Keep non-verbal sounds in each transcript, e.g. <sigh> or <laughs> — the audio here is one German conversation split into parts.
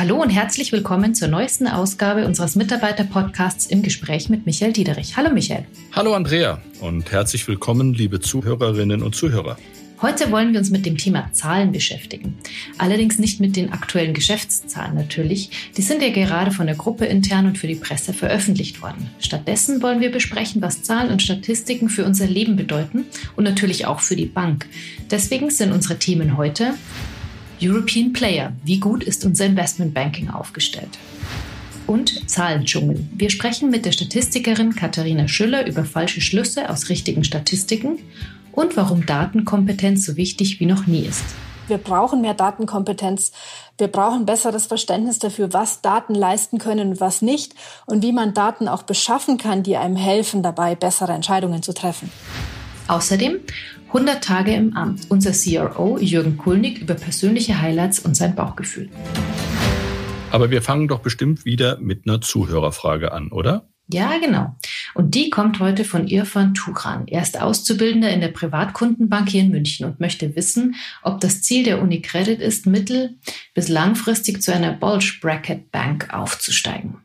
Hallo und herzlich willkommen zur neuesten Ausgabe unseres Mitarbeiter-Podcasts im Gespräch mit Michael Diederich. Hallo Michael. Hallo Andrea und herzlich willkommen, liebe Zuhörerinnen und Zuhörer. Heute wollen wir uns mit dem Thema Zahlen beschäftigen. Allerdings nicht mit den aktuellen Geschäftszahlen natürlich. Die sind ja gerade von der Gruppe intern und für die Presse veröffentlicht worden. Stattdessen wollen wir besprechen, was Zahlen und Statistiken für unser Leben bedeuten und natürlich auch für die Bank. Deswegen sind unsere Themen heute European Player. Wie gut ist unser Investmentbanking aufgestellt? Und Zahlendschungel. Wir sprechen mit der Statistikerin Katharina Schüller über falsche Schlüsse aus richtigen Statistiken und warum Datenkompetenz so wichtig wie noch nie ist. Wir brauchen mehr Datenkompetenz. Wir brauchen besseres Verständnis dafür, was Daten leisten können und was nicht und wie man Daten auch beschaffen kann, die einem helfen, dabei bessere Entscheidungen zu treffen. Außerdem 100 Tage im Amt. Unser CRO Jürgen Kulnig über persönliche Highlights und sein Bauchgefühl. Aber wir fangen doch bestimmt wieder mit einer Zuhörerfrage an, oder? Ja, genau. Und die kommt heute von Irfan Turan. Er ist Auszubildender in der Privatkundenbank hier in München und möchte wissen, ob das Ziel der UniCredit ist, mittel- bis langfristig zu einer Bulge Bracket Bank aufzusteigen.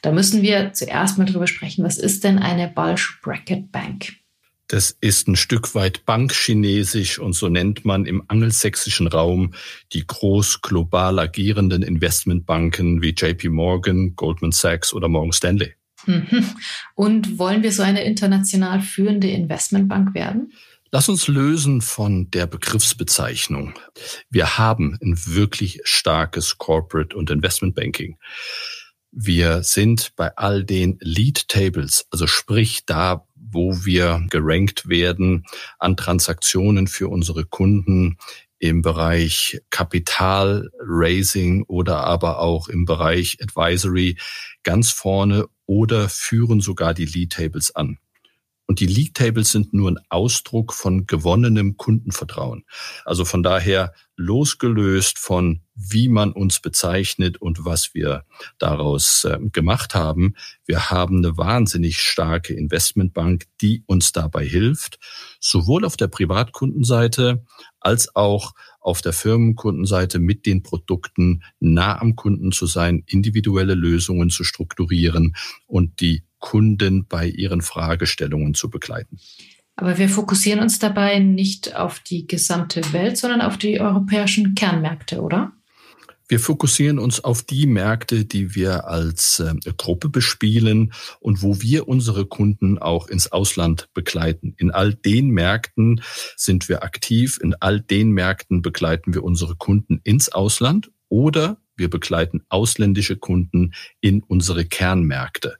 Da müssen wir zuerst mal drüber sprechen, was ist denn eine Bulge Bracket Bank? Das ist ein Stück weit Bankchinesisch und so nennt man im angelsächsischen Raum die groß global agierenden Investmentbanken wie JP Morgan, Goldman Sachs oder Morgan Stanley. Mhm. Und wollen wir so eine international führende Investmentbank werden? Lass uns lösen von der Begriffsbezeichnung. Wir haben ein wirklich starkes Corporate und Investment Banking. Wir sind bei all den Lead Tables, also sprich da, wo wir gerankt werden an Transaktionen für unsere Kunden im Bereich Kapital Raising oder aber auch im Bereich Advisory ganz vorne oder führen sogar die Lead Tables an. Und die League Tables sind nur ein Ausdruck von gewonnenem Kundenvertrauen. Also von daher losgelöst von, wie man uns bezeichnet und was wir daraus äh, gemacht haben. Wir haben eine wahnsinnig starke Investmentbank, die uns dabei hilft, sowohl auf der Privatkundenseite als auch auf der Firmenkundenseite mit den Produkten nah am Kunden zu sein, individuelle Lösungen zu strukturieren und die Kunden bei ihren Fragestellungen zu begleiten. Aber wir fokussieren uns dabei nicht auf die gesamte Welt, sondern auf die europäischen Kernmärkte, oder? Wir fokussieren uns auf die Märkte, die wir als äh, Gruppe bespielen und wo wir unsere Kunden auch ins Ausland begleiten. In all den Märkten sind wir aktiv, in all den Märkten begleiten wir unsere Kunden ins Ausland oder wir begleiten ausländische Kunden in unsere Kernmärkte.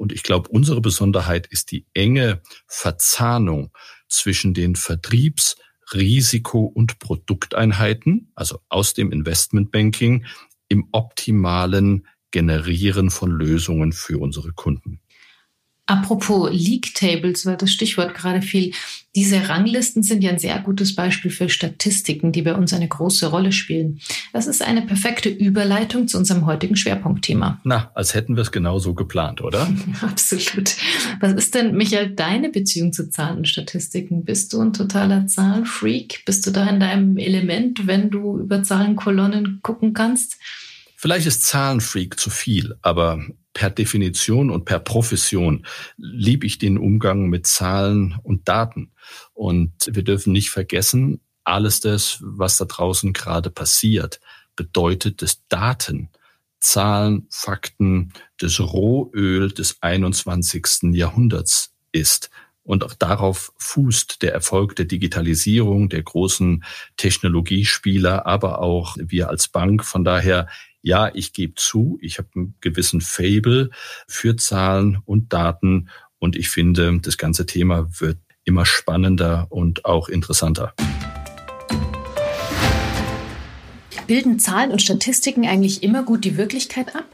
Und ich glaube, unsere Besonderheit ist die enge Verzahnung zwischen den Vertriebs-, Risiko- und Produkteinheiten, also aus dem Investmentbanking, im optimalen Generieren von Lösungen für unsere Kunden. Apropos League Tables, weil das Stichwort gerade fiel. Diese Ranglisten sind ja ein sehr gutes Beispiel für Statistiken, die bei uns eine große Rolle spielen. Das ist eine perfekte Überleitung zu unserem heutigen Schwerpunktthema. Na, als hätten wir es genauso geplant, oder? <laughs> Absolut. Was ist denn, Michael, deine Beziehung zu Zahlen und Statistiken? Bist du ein totaler Zahlenfreak? Bist du da in deinem Element, wenn du über Zahlenkolonnen gucken kannst? Vielleicht ist Zahlenfreak zu viel, aber per Definition und per Profession liebe ich den Umgang mit Zahlen und Daten. Und wir dürfen nicht vergessen, alles das, was da draußen gerade passiert, bedeutet, dass Daten, Zahlen, Fakten, das Rohöl des 21. Jahrhunderts ist. Und auch darauf fußt der Erfolg der Digitalisierung, der großen Technologiespieler, aber auch wir als Bank. Von daher ja, ich gebe zu, ich habe einen gewissen Fable für Zahlen und Daten und ich finde, das ganze Thema wird immer spannender und auch interessanter. Bilden Zahlen und Statistiken eigentlich immer gut die Wirklichkeit ab?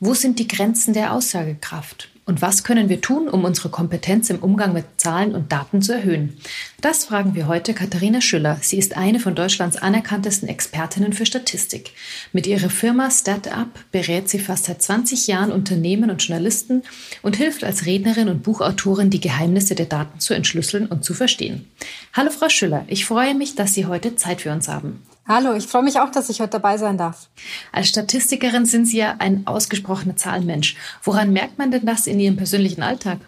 Wo sind die Grenzen der Aussagekraft? Und was können wir tun, um unsere Kompetenz im Umgang mit Zahlen und Daten zu erhöhen? Das fragen wir heute Katharina Schüller. Sie ist eine von Deutschlands anerkanntesten Expertinnen für Statistik. Mit ihrer Firma StatUp berät sie fast seit 20 Jahren Unternehmen und Journalisten und hilft als Rednerin und Buchautorin, die Geheimnisse der Daten zu entschlüsseln und zu verstehen. Hallo Frau Schüller, ich freue mich, dass Sie heute Zeit für uns haben. Hallo, ich freue mich auch, dass ich heute dabei sein darf. Als Statistikerin sind Sie ja ein ausgesprochener Zahlenmensch. Woran merkt man denn das in Ihrem persönlichen Alltag?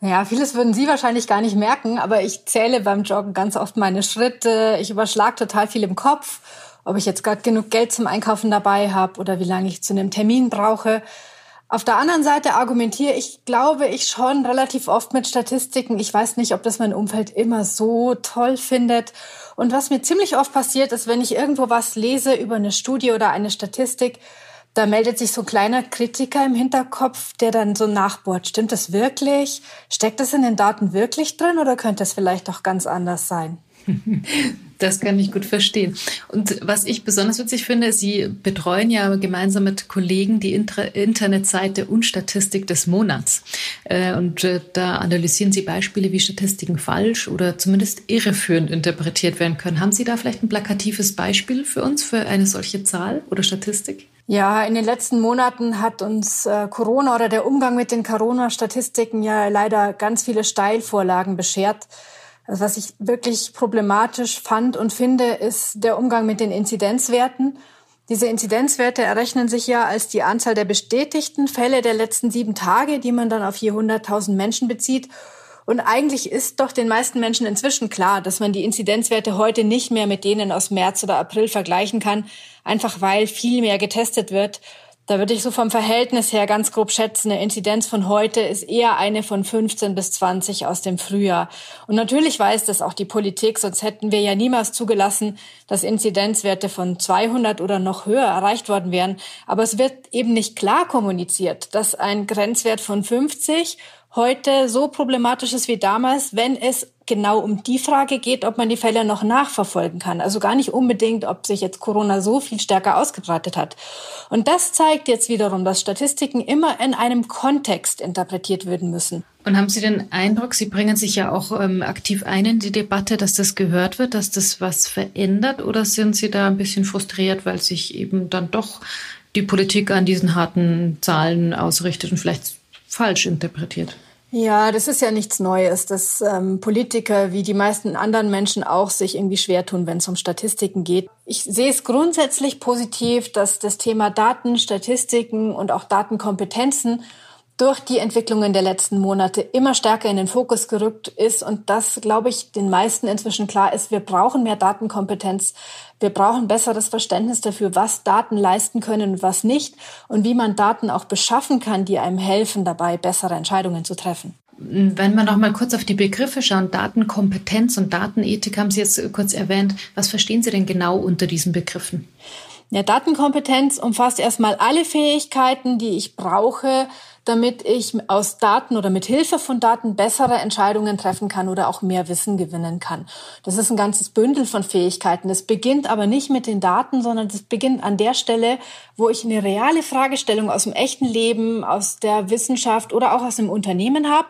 Ja, vieles würden Sie wahrscheinlich gar nicht merken, aber ich zähle beim Joggen ganz oft meine Schritte. Ich überschlage total viel im Kopf, ob ich jetzt gerade genug Geld zum Einkaufen dabei habe oder wie lange ich zu einem Termin brauche. Auf der anderen Seite argumentiere ich, glaube ich, schon relativ oft mit Statistiken. Ich weiß nicht, ob das mein Umfeld immer so toll findet. Und was mir ziemlich oft passiert, ist, wenn ich irgendwo was lese über eine Studie oder eine Statistik, da meldet sich so ein kleiner Kritiker im Hinterkopf, der dann so nachbohrt. Stimmt das wirklich? Steckt das in den Daten wirklich drin oder könnte es vielleicht auch ganz anders sein? Das kann ich gut verstehen. Und was ich besonders witzig finde, Sie betreuen ja gemeinsam mit Kollegen die Internetseite Unstatistik des Monats. Äh, und äh, da analysieren Sie Beispiele, wie Statistiken falsch oder zumindest irreführend interpretiert werden können. Haben Sie da vielleicht ein plakatives Beispiel für uns für eine solche Zahl oder Statistik? Ja, in den letzten Monaten hat uns äh, Corona oder der Umgang mit den Corona-Statistiken ja leider ganz viele Steilvorlagen beschert. Also was ich wirklich problematisch fand und finde, ist der Umgang mit den Inzidenzwerten. Diese Inzidenzwerte errechnen sich ja als die Anzahl der bestätigten Fälle der letzten sieben Tage, die man dann auf je 100.000 Menschen bezieht. Und eigentlich ist doch den meisten Menschen inzwischen klar, dass man die Inzidenzwerte heute nicht mehr mit denen aus März oder April vergleichen kann, einfach weil viel mehr getestet wird da würde ich so vom Verhältnis her ganz grob schätzen, eine Inzidenz von heute ist eher eine von 15 bis 20 aus dem Frühjahr. Und natürlich weiß das auch die Politik, sonst hätten wir ja niemals zugelassen, dass Inzidenzwerte von 200 oder noch höher erreicht worden wären. Aber es wird eben nicht klar kommuniziert, dass ein Grenzwert von 50 heute so problematisch ist wie damals, wenn es genau um die Frage geht, ob man die Fälle noch nachverfolgen kann. Also gar nicht unbedingt, ob sich jetzt Corona so viel stärker ausgebreitet hat. Und das zeigt jetzt wiederum, dass Statistiken immer in einem Kontext interpretiert werden müssen. Und haben Sie den Eindruck, Sie bringen sich ja auch ähm, aktiv ein in die Debatte, dass das gehört wird, dass das was verändert? Oder sind Sie da ein bisschen frustriert, weil sich eben dann doch die Politik an diesen harten Zahlen ausrichtet und vielleicht falsch interpretiert? Ja, das ist ja nichts Neues, dass ähm, Politiker wie die meisten anderen Menschen auch sich irgendwie schwer tun, wenn es um Statistiken geht. Ich sehe es grundsätzlich positiv, dass das Thema Daten, Statistiken und auch Datenkompetenzen durch die Entwicklungen der letzten Monate immer stärker in den Fokus gerückt ist und das, glaube ich, den meisten inzwischen klar ist, wir brauchen mehr Datenkompetenz, wir brauchen besseres Verständnis dafür, was Daten leisten können und was nicht und wie man Daten auch beschaffen kann, die einem helfen, dabei bessere Entscheidungen zu treffen. Wenn wir noch mal kurz auf die Begriffe schauen, Datenkompetenz und Datenethik haben Sie jetzt kurz erwähnt. Was verstehen Sie denn genau unter diesen Begriffen? Ja, Datenkompetenz umfasst erstmal alle Fähigkeiten, die ich brauche, damit ich aus Daten oder mit Hilfe von Daten bessere Entscheidungen treffen kann oder auch mehr Wissen gewinnen kann. Das ist ein ganzes Bündel von Fähigkeiten. Das beginnt aber nicht mit den Daten, sondern das beginnt an der Stelle, wo ich eine reale Fragestellung aus dem echten Leben, aus der Wissenschaft oder auch aus dem Unternehmen habe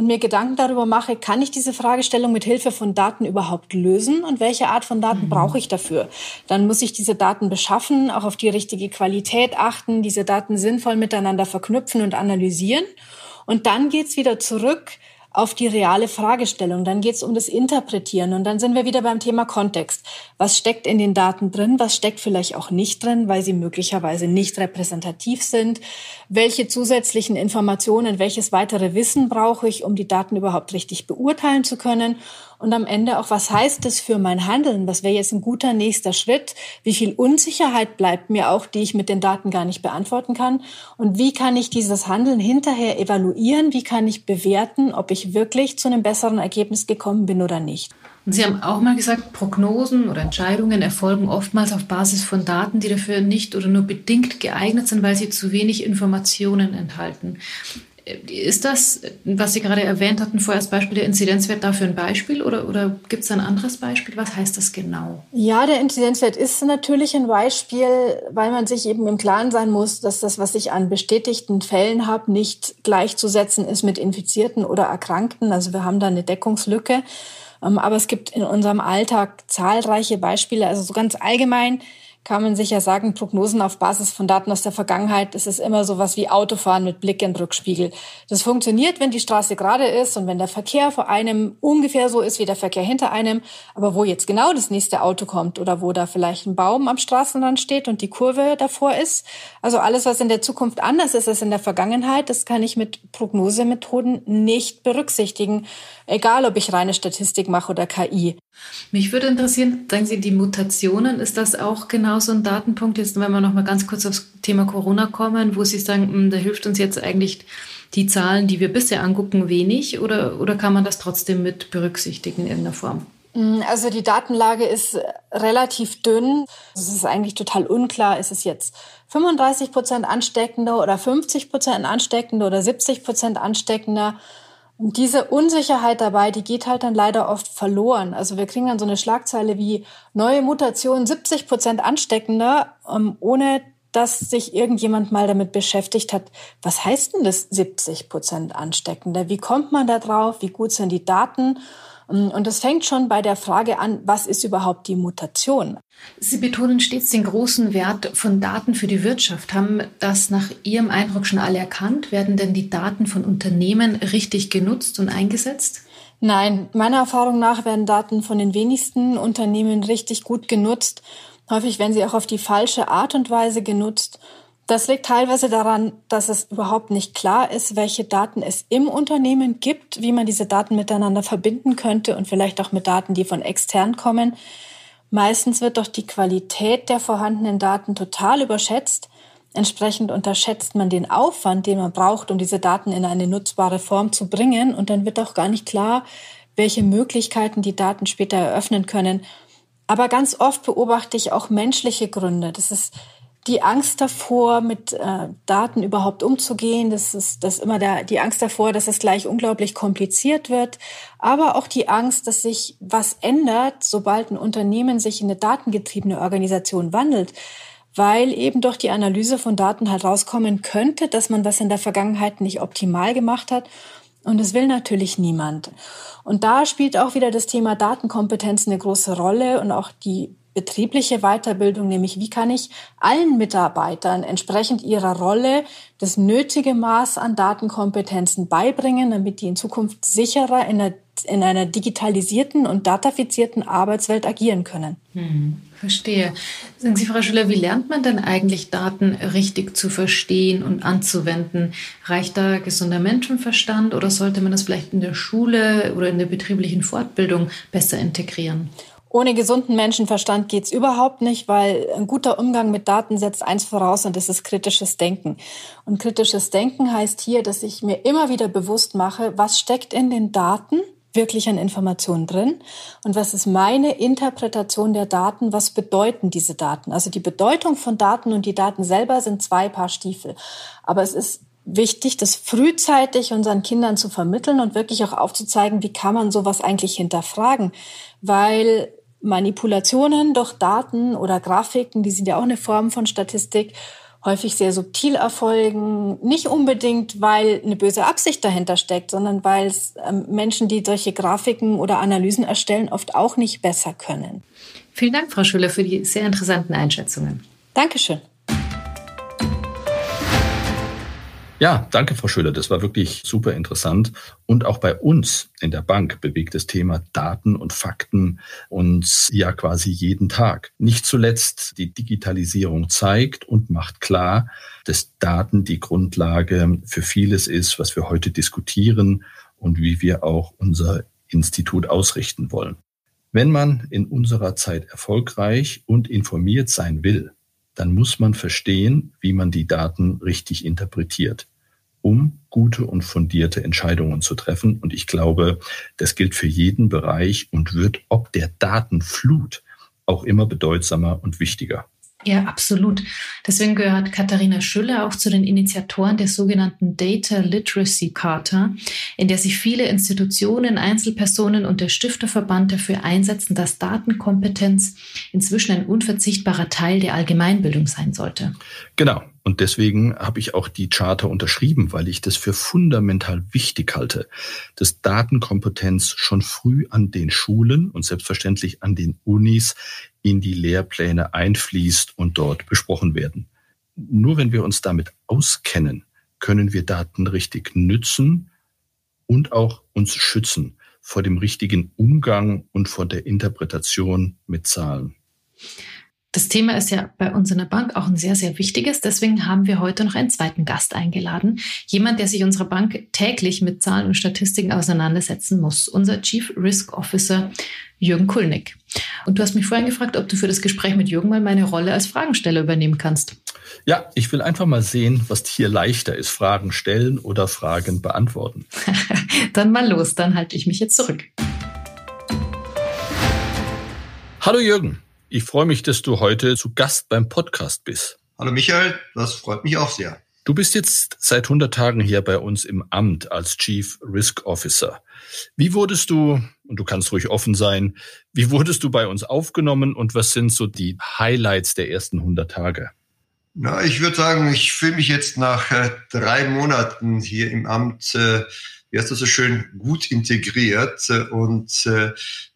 und mir Gedanken darüber mache, kann ich diese Fragestellung mit Hilfe von Daten überhaupt lösen und welche Art von Daten mhm. brauche ich dafür? Dann muss ich diese Daten beschaffen, auch auf die richtige Qualität achten, diese Daten sinnvoll miteinander verknüpfen und analysieren. Und dann geht's wieder zurück auf die reale Fragestellung. Dann geht es um das Interpretieren und dann sind wir wieder beim Thema Kontext. Was steckt in den Daten drin? Was steckt vielleicht auch nicht drin, weil sie möglicherweise nicht repräsentativ sind? Welche zusätzlichen Informationen, welches weitere Wissen brauche ich, um die Daten überhaupt richtig beurteilen zu können? Und am Ende auch, was heißt das für mein Handeln? Was wäre jetzt ein guter nächster Schritt? Wie viel Unsicherheit bleibt mir auch, die ich mit den Daten gar nicht beantworten kann? Und wie kann ich dieses Handeln hinterher evaluieren? Wie kann ich bewerten, ob ich wirklich zu einem besseren Ergebnis gekommen bin oder nicht? Und Sie haben auch mal gesagt, Prognosen oder Entscheidungen erfolgen oftmals auf Basis von Daten, die dafür nicht oder nur bedingt geeignet sind, weil sie zu wenig Informationen enthalten. Ist das, was Sie gerade erwähnt hatten, vorher als Beispiel der Inzidenzwert dafür ein Beispiel oder, oder gibt es ein anderes Beispiel? Was heißt das genau? Ja, der Inzidenzwert ist natürlich ein Beispiel, weil man sich eben im Klaren sein muss, dass das, was ich an bestätigten Fällen habe, nicht gleichzusetzen ist mit Infizierten oder Erkrankten. Also wir haben da eine Deckungslücke. Ähm, aber es gibt in unserem Alltag zahlreiche Beispiele. Also so ganz allgemein kann man sicher sagen, Prognosen auf Basis von Daten aus der Vergangenheit, das ist immer so was wie Autofahren mit Blick in Rückspiegel. Das funktioniert, wenn die Straße gerade ist und wenn der Verkehr vor einem ungefähr so ist wie der Verkehr hinter einem. Aber wo jetzt genau das nächste Auto kommt oder wo da vielleicht ein Baum am Straßenrand steht und die Kurve davor ist, also alles, was in der Zukunft anders ist als in der Vergangenheit, das kann ich mit Prognosemethoden nicht berücksichtigen, egal ob ich reine Statistik mache oder KI. Mich würde interessieren, sagen Sie, die Mutationen, ist das auch genau so ein Datenpunkt, jetzt wenn wir noch mal ganz kurz aufs Thema Corona kommen, wo Sie sagen, hm, da hilft uns jetzt eigentlich die Zahlen, die wir bisher angucken, wenig oder, oder kann man das trotzdem mit berücksichtigen in irgendeiner Form? Hm, also die Datenlage ist relativ dünn. Es ist eigentlich total unklar, ist es jetzt 35 Prozent ansteckender oder 50 Prozent ansteckender oder 70 Prozent ansteckender. Und diese Unsicherheit dabei, die geht halt dann leider oft verloren. Also wir kriegen dann so eine Schlagzeile wie neue Mutation 70 Prozent ansteckender, ähm, ohne dass sich irgendjemand mal damit beschäftigt hat, was heißt denn das 70 Prozent ansteckender? Wie kommt man da drauf? Wie gut sind die Daten? Ähm, und es fängt schon bei der Frage an, was ist überhaupt die Mutation? Sie betonen stets den großen Wert von Daten für die Wirtschaft. Haben das nach Ihrem Eindruck schon alle erkannt? Werden denn die Daten von Unternehmen richtig genutzt und eingesetzt? Nein, meiner Erfahrung nach werden Daten von den wenigsten Unternehmen richtig gut genutzt. Häufig werden sie auch auf die falsche Art und Weise genutzt. Das liegt teilweise daran, dass es überhaupt nicht klar ist, welche Daten es im Unternehmen gibt, wie man diese Daten miteinander verbinden könnte und vielleicht auch mit Daten, die von extern kommen. Meistens wird doch die Qualität der vorhandenen Daten total überschätzt. Entsprechend unterschätzt man den Aufwand, den man braucht, um diese Daten in eine nutzbare Form zu bringen. Und dann wird auch gar nicht klar, welche Möglichkeiten die Daten später eröffnen können. Aber ganz oft beobachte ich auch menschliche Gründe. Das ist die Angst davor, mit äh, Daten überhaupt umzugehen. Das ist das ist immer der, die Angst davor, dass es gleich unglaublich kompliziert wird. Aber auch die Angst, dass sich was ändert, sobald ein Unternehmen sich in eine datengetriebene Organisation wandelt. Weil eben durch die Analyse von Daten halt rauskommen könnte, dass man was in der Vergangenheit nicht optimal gemacht hat. Und das will natürlich niemand. Und da spielt auch wieder das Thema Datenkompetenz eine große Rolle und auch die betriebliche Weiterbildung, nämlich wie kann ich allen Mitarbeitern entsprechend ihrer Rolle das nötige Maß an Datenkompetenzen beibringen, damit die in Zukunft sicherer in einer, in einer digitalisierten und datafizierten Arbeitswelt agieren können. Hm, verstehe. Sagen Sie, Frau Schüler, wie lernt man denn eigentlich Daten richtig zu verstehen und anzuwenden? Reicht da gesunder Menschenverstand oder sollte man das vielleicht in der Schule oder in der betrieblichen Fortbildung besser integrieren? Ohne gesunden Menschenverstand geht's überhaupt nicht, weil ein guter Umgang mit Daten setzt eins voraus und das ist kritisches Denken. Und kritisches Denken heißt hier, dass ich mir immer wieder bewusst mache, was steckt in den Daten wirklich an Informationen drin und was ist meine Interpretation der Daten, was bedeuten diese Daten. Also die Bedeutung von Daten und die Daten selber sind zwei Paar Stiefel. Aber es ist wichtig, das frühzeitig unseren Kindern zu vermitteln und wirklich auch aufzuzeigen, wie kann man sowas eigentlich hinterfragen. Weil Manipulationen durch Daten oder Grafiken, die sind ja auch eine Form von Statistik, häufig sehr subtil erfolgen. Nicht unbedingt, weil eine böse Absicht dahinter steckt, sondern weil es ähm, Menschen, die solche Grafiken oder Analysen erstellen, oft auch nicht besser können. Vielen Dank, Frau Schüler, für die sehr interessanten Einschätzungen. Dankeschön. Ja, danke, Frau Schöler. Das war wirklich super interessant. Und auch bei uns in der Bank bewegt das Thema Daten und Fakten uns ja quasi jeden Tag. Nicht zuletzt die Digitalisierung zeigt und macht klar, dass Daten die Grundlage für vieles ist, was wir heute diskutieren und wie wir auch unser Institut ausrichten wollen. Wenn man in unserer Zeit erfolgreich und informiert sein will, dann muss man verstehen, wie man die Daten richtig interpretiert um gute und fundierte Entscheidungen zu treffen. Und ich glaube, das gilt für jeden Bereich und wird ob der Datenflut auch immer bedeutsamer und wichtiger. Ja, absolut. Deswegen gehört Katharina Schüller auch zu den Initiatoren der sogenannten Data Literacy Charta, in der sich viele Institutionen, Einzelpersonen und der Stifterverband dafür einsetzen, dass Datenkompetenz inzwischen ein unverzichtbarer Teil der Allgemeinbildung sein sollte. Genau. Und deswegen habe ich auch die Charter unterschrieben, weil ich das für fundamental wichtig halte, dass Datenkompetenz schon früh an den Schulen und selbstverständlich an den Unis in die Lehrpläne einfließt und dort besprochen werden. Nur wenn wir uns damit auskennen, können wir Daten richtig nützen und auch uns schützen vor dem richtigen Umgang und vor der Interpretation mit Zahlen. Das Thema ist ja bei uns in der Bank auch ein sehr, sehr wichtiges. Deswegen haben wir heute noch einen zweiten Gast eingeladen. Jemand, der sich unserer Bank täglich mit Zahlen und Statistiken auseinandersetzen muss. Unser Chief Risk Officer Jürgen Kulnick. Und du hast mich vorhin gefragt, ob du für das Gespräch mit Jürgen mal meine Rolle als Fragensteller übernehmen kannst. Ja, ich will einfach mal sehen, was hier leichter ist. Fragen stellen oder Fragen beantworten. <laughs> dann mal los, dann halte ich mich jetzt zurück. Hallo Jürgen. Ich freue mich, dass du heute zu Gast beim Podcast bist. Hallo Michael, das freut mich auch sehr. Du bist jetzt seit 100 Tagen hier bei uns im Amt als Chief Risk Officer. Wie wurdest du, und du kannst ruhig offen sein, wie wurdest du bei uns aufgenommen und was sind so die Highlights der ersten 100 Tage? Na, ich würde sagen, ich fühle mich jetzt nach äh, drei Monaten hier im Amt, äh, wie heißt das so schön, gut integriert und äh,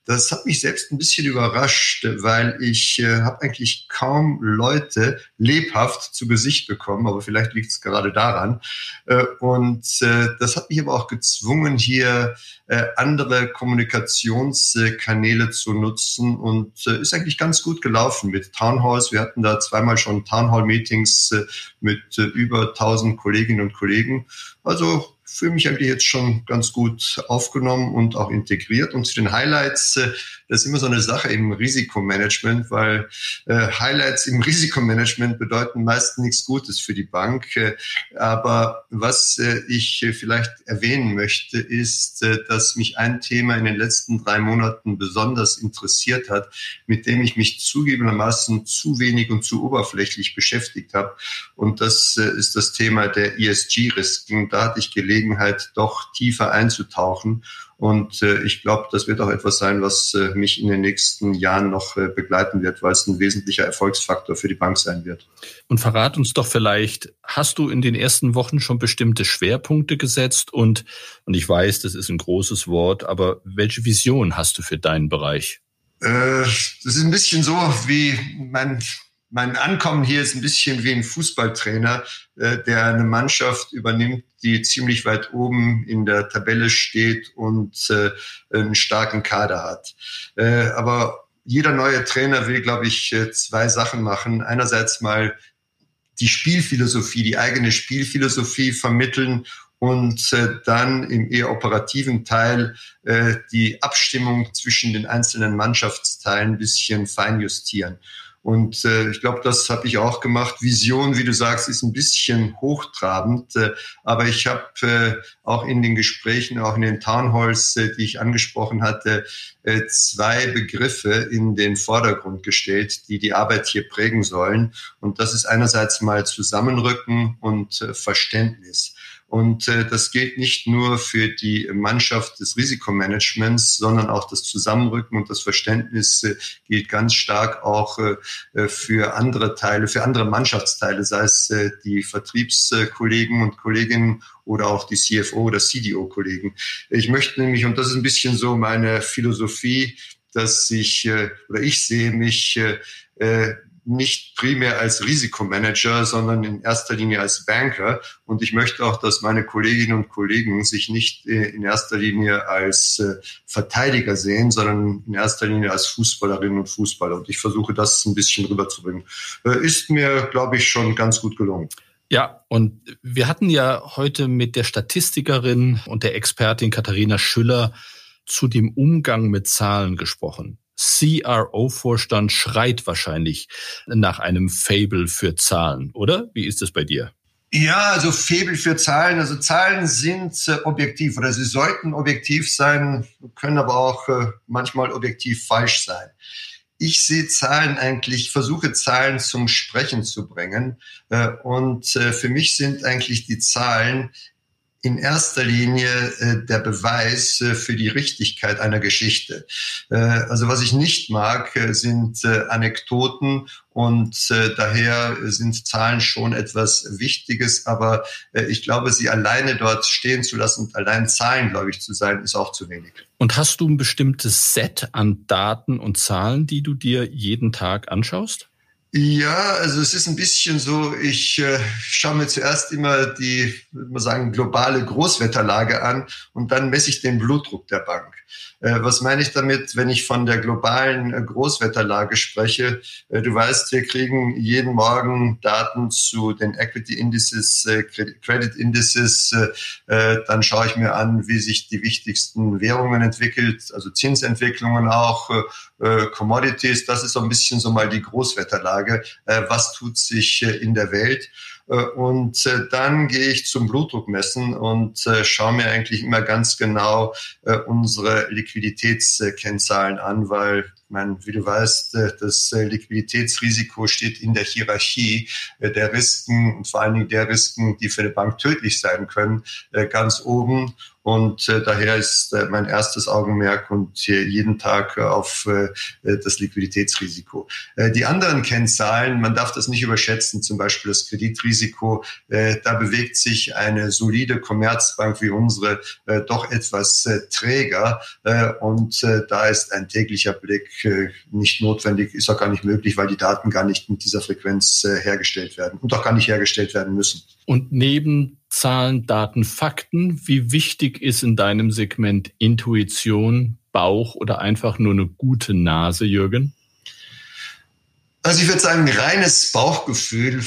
das hat mich selbst ein bisschen überrascht, weil ich äh, habe eigentlich kaum Leute lebhaft zu Gesicht bekommen, aber vielleicht liegt es gerade daran. Äh, und äh, das hat mich aber auch gezwungen, hier äh, andere Kommunikationskanäle zu nutzen und äh, ist eigentlich ganz gut gelaufen mit Townhalls. Wir hatten da zweimal schon Townhall-Meetings äh, mit äh, über 1000 Kolleginnen und Kollegen. Also fühle mich eigentlich jetzt schon ganz gut aufgenommen und auch integriert. Und zu den Highlights, äh, das ist immer so eine Sache im Risikomanagement, weil äh, Highlights im <laughs> Risikomanagement bedeuten meist nichts Gutes für die Bank. Äh, aber was ich vielleicht erwähnen möchte, ist, dass mich ein Thema in den letzten drei Monaten besonders interessiert hat, mit dem ich mich zugegebenermaßen zu wenig und zu oberflächlich beschäftigt habe. Und das ist das Thema der ESG-Risiken. Da hatte ich gelegen, Gelegenheit, doch tiefer einzutauchen. Und äh, ich glaube, das wird auch etwas sein, was äh, mich in den nächsten Jahren noch äh, begleiten wird, weil es ein wesentlicher Erfolgsfaktor für die Bank sein wird. Und verrat uns doch vielleicht, hast du in den ersten Wochen schon bestimmte Schwerpunkte gesetzt? Und, und ich weiß, das ist ein großes Wort, aber welche Vision hast du für deinen Bereich? Äh, das ist ein bisschen so wie mein mein Ankommen hier ist ein bisschen wie ein Fußballtrainer, äh, der eine Mannschaft übernimmt, die ziemlich weit oben in der Tabelle steht und äh, einen starken Kader hat. Äh, aber jeder neue Trainer will, glaube ich, äh, zwei Sachen machen. Einerseits mal die Spielphilosophie, die eigene Spielphilosophie vermitteln und äh, dann im eher operativen Teil äh, die Abstimmung zwischen den einzelnen Mannschaftsteilen ein bisschen feinjustieren. Und äh, ich glaube, das habe ich auch gemacht. Vision, wie du sagst, ist ein bisschen hochtrabend, äh, aber ich habe äh, auch in den Gesprächen, auch in den Townhalls, äh, die ich angesprochen hatte, äh, zwei Begriffe in den Vordergrund gestellt, die die Arbeit hier prägen sollen. Und das ist einerseits mal Zusammenrücken und äh, Verständnis. Und äh, das gilt nicht nur für die Mannschaft des Risikomanagements, sondern auch das Zusammenrücken und das Verständnis äh, gilt ganz stark auch äh, äh für andere Teile, für andere Mannschaftsteile, sei es äh, die Vertriebskollegen und Kolleginnen oder auch die CFO oder CDO-Kollegen. Ich möchte nämlich, und das ist ein bisschen so meine Philosophie, dass ich äh, oder ich sehe mich äh, äh nicht primär als Risikomanager, sondern in erster Linie als Banker. Und ich möchte auch, dass meine Kolleginnen und Kollegen sich nicht äh, in erster Linie als äh, Verteidiger sehen, sondern in erster Linie als Fußballerinnen und Fußballer. Und ich versuche das ein bisschen rüberzubringen. Äh, ist mir, glaube ich, schon ganz gut gelungen. Ja, und wir hatten ja heute mit der Statistikerin und der Expertin Katharina Schüller zu dem Umgang mit Zahlen gesprochen. CRO-Vorstand schreit wahrscheinlich nach einem Fable für Zahlen, oder? Wie ist es bei dir? Ja, also Faible für Zahlen. Also Zahlen sind äh, objektiv oder sie sollten objektiv sein, können aber auch äh, manchmal objektiv falsch sein. Ich sehe Zahlen eigentlich, versuche Zahlen zum Sprechen zu bringen. Äh, und äh, für mich sind eigentlich die Zahlen in erster Linie äh, der Beweis äh, für die Richtigkeit einer Geschichte. Äh, also was ich nicht mag, äh, sind äh, Anekdoten und äh, daher sind Zahlen schon etwas Wichtiges, aber ich glaube, sie alleine dort stehen zu lassen und allein zahlengläubig zu sein, ist auch zu wenig. Und hast du ein bestimmtes Set an Daten und Zahlen, die du dir jeden Tag anschaust? Ja, also es ist ein bisschen so, ich äh, schaue mir zuerst immer die, würde man sagen, globale Großwetterlage an und dann messe ich den Blutdruck der Bank. Äh, was meine ich damit, wenn ich von der globalen äh, Großwetterlage spreche? Äh, du weißt, wir kriegen jeden Morgen Daten zu den Equity Indices, Credit Indices. Dann schaue ich mir an, wie sich die wichtigsten Währungen entwickelt, also Zinsentwicklungen auch, Commodities. Das ist so ein bisschen so mal die Großwetterlage. Was tut sich in der Welt? Äh, und äh, dann gehe ich zum Blutdruckmessen und äh, schaue mir eigentlich immer ganz genau unsere Liquiditätskennzahlen an, weil meine, wie du weißt, das Liquiditätsrisiko steht in der Hierarchie der Risiken und vor allen Dingen der Risiken, die für eine Bank tödlich sein können, ganz oben. Und äh, daher ist äh, mein erstes Augenmerk und äh, jeden Tag auf äh, das Liquiditätsrisiko. Äh, die anderen Kennzahlen, man darf das nicht überschätzen, zum Beispiel das Kreditrisiko. Äh, da bewegt sich eine solide Commerzbank wie unsere äh, doch etwas äh, träger. Äh, und äh, da ist ein täglicher Blick äh, nicht notwendig, ist auch gar nicht möglich, weil die Daten gar nicht mit dieser Frequenz äh, hergestellt werden und auch gar nicht hergestellt werden müssen. Und neben Zahlen, Daten, Fakten, wie wichtig ist in deinem Segment Intuition, Bauch oder einfach nur eine gute Nase, Jürgen? Also ich würde sagen, reines Bauchgefühl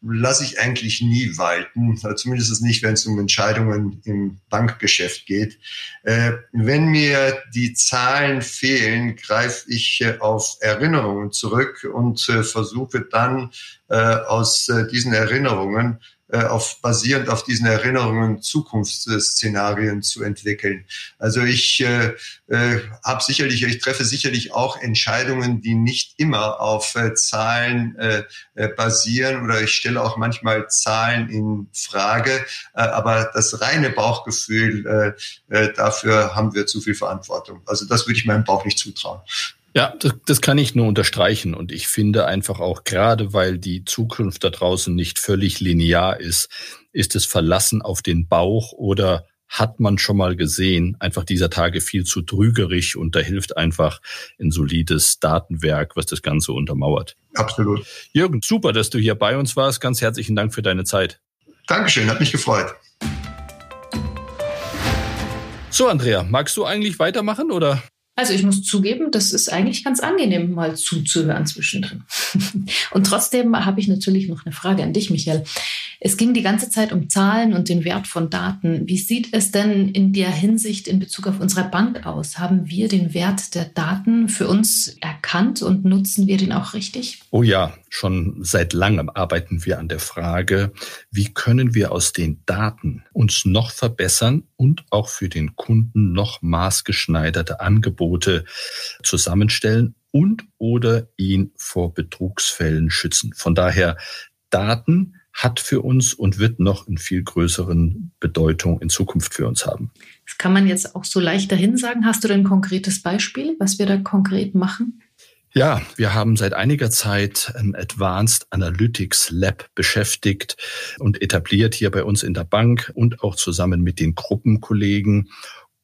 lasse ich eigentlich nie walten, zumindest nicht, wenn es um Entscheidungen im Bankgeschäft geht. Äh, wenn mir die Zahlen fehlen, greife ich äh, auf Erinnerungen zurück und äh, versuche dann äh, aus äh, diesen Erinnerungen auf, basierend auf diesen Erinnerungen Zukunftsszenarien zu entwickeln. Also ich äh, äh, habe sicherlich, ich treffe sicherlich auch Entscheidungen, die nicht immer auf äh, Zahlen äh, äh, basieren oder ich stelle auch manchmal Zahlen in Frage, äh, aber das reine Bauchgefühl, äh, äh, dafür haben wir zu viel Verantwortung. Also das würde ich meinem Bauch nicht zutrauen. Ja, das, das kann ich nur unterstreichen. Und ich finde einfach auch, gerade weil die Zukunft da draußen nicht völlig linear ist, ist es Verlassen auf den Bauch oder hat man schon mal gesehen, einfach dieser Tage viel zu trügerig und da hilft einfach ein solides Datenwerk, was das Ganze untermauert. Absolut. Jürgen, super, dass du hier bei uns warst. Ganz herzlichen Dank für deine Zeit. Dankeschön, hat mich gefreut. So, Andrea, magst du eigentlich weitermachen oder? Also ich muss zugeben, das ist eigentlich ganz angenehm, mal zuzuhören zwischendrin. <laughs> Und trotzdem habe ich natürlich noch eine Frage an dich, Michael. Es ging die ganze Zeit um Zahlen und den Wert von Daten. Wie sieht es denn in der Hinsicht in Bezug auf unsere Bank aus? Haben wir den Wert der Daten für uns erkannt und nutzen wir den auch richtig? Oh ja, schon seit langem arbeiten wir an der Frage, wie können wir aus den Daten uns noch verbessern und auch für den Kunden noch maßgeschneiderte Angebote zusammenstellen und oder ihn vor Betrugsfällen schützen. Von daher Daten hat für uns und wird noch in viel größeren Bedeutung in Zukunft für uns haben. Das kann man jetzt auch so leicht dahin sagen. Hast du denn ein konkretes Beispiel, was wir da konkret machen? Ja, wir haben seit einiger Zeit ein Advanced Analytics Lab beschäftigt und etabliert hier bei uns in der Bank und auch zusammen mit den Gruppenkollegen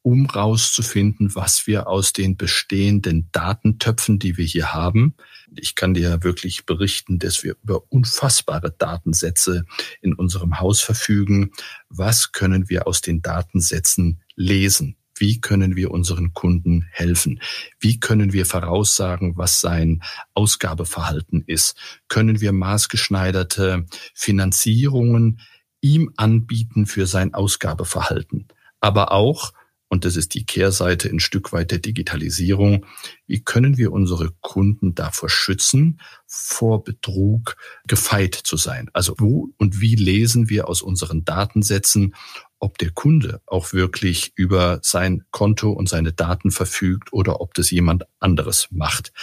um rauszufinden, was wir aus den bestehenden Datentöpfen, die wir hier haben, ich kann dir wirklich berichten, dass wir über unfassbare Datensätze in unserem Haus verfügen. Was können wir aus den Datensätzen lesen? Wie können wir unseren Kunden helfen? Wie können wir voraussagen, was sein Ausgabeverhalten ist? Können wir maßgeschneiderte Finanzierungen ihm anbieten für sein Ausgabeverhalten? Aber auch, und das ist die Kehrseite ein Stück weit der Digitalisierung. Wie können wir unsere Kunden davor schützen, vor Betrug gefeit zu sein? Also wo und wie lesen wir aus unseren Datensätzen, ob der Kunde auch wirklich über sein Konto und seine Daten verfügt oder ob das jemand anderes macht?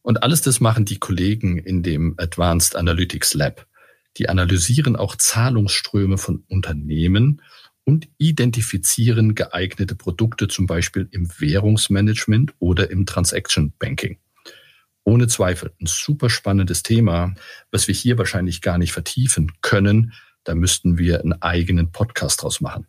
Und alles das machen die Kollegen in dem Advanced Analytics Lab. Die analysieren auch Zahlungsströme von Unternehmen und identifizieren geeignete Produkte zum Beispiel im Währungsmanagement oder im Transaction Banking. Ohne Zweifel ein super spannendes Thema, was wir hier wahrscheinlich gar nicht vertiefen können. Da müssten wir einen eigenen Podcast draus machen.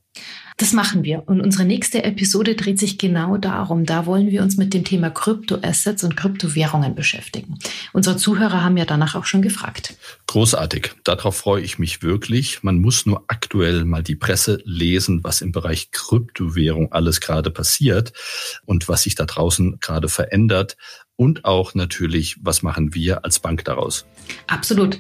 Das machen wir. Und unsere nächste Episode dreht sich genau darum. Da wollen wir uns mit dem Thema Kryptoassets und Kryptowährungen beschäftigen. Unsere Zuhörer haben ja danach auch schon gefragt. Großartig. Darauf freue ich mich wirklich. Man muss nur aktuell mal die Presse lesen, was im Bereich Kryptowährung alles gerade passiert und was sich da draußen gerade verändert. Und auch natürlich, was machen wir als Bank daraus? Absolut.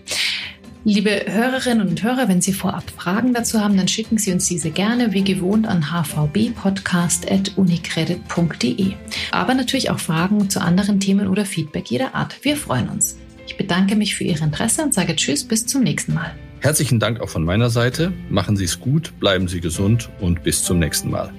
Liebe Hörerinnen und Hörer, wenn Sie vorab Fragen dazu haben, dann schicken Sie uns diese gerne wie gewohnt an hvbpodcast.unicredit.de. Aber natürlich auch Fragen zu anderen Themen oder Feedback jeder Art. Wir freuen uns. Ich bedanke mich für Ihr Interesse und sage Tschüss, bis zum nächsten Mal. Herzlichen Dank auch von meiner Seite. Machen Sie es gut, bleiben Sie gesund und bis zum nächsten Mal.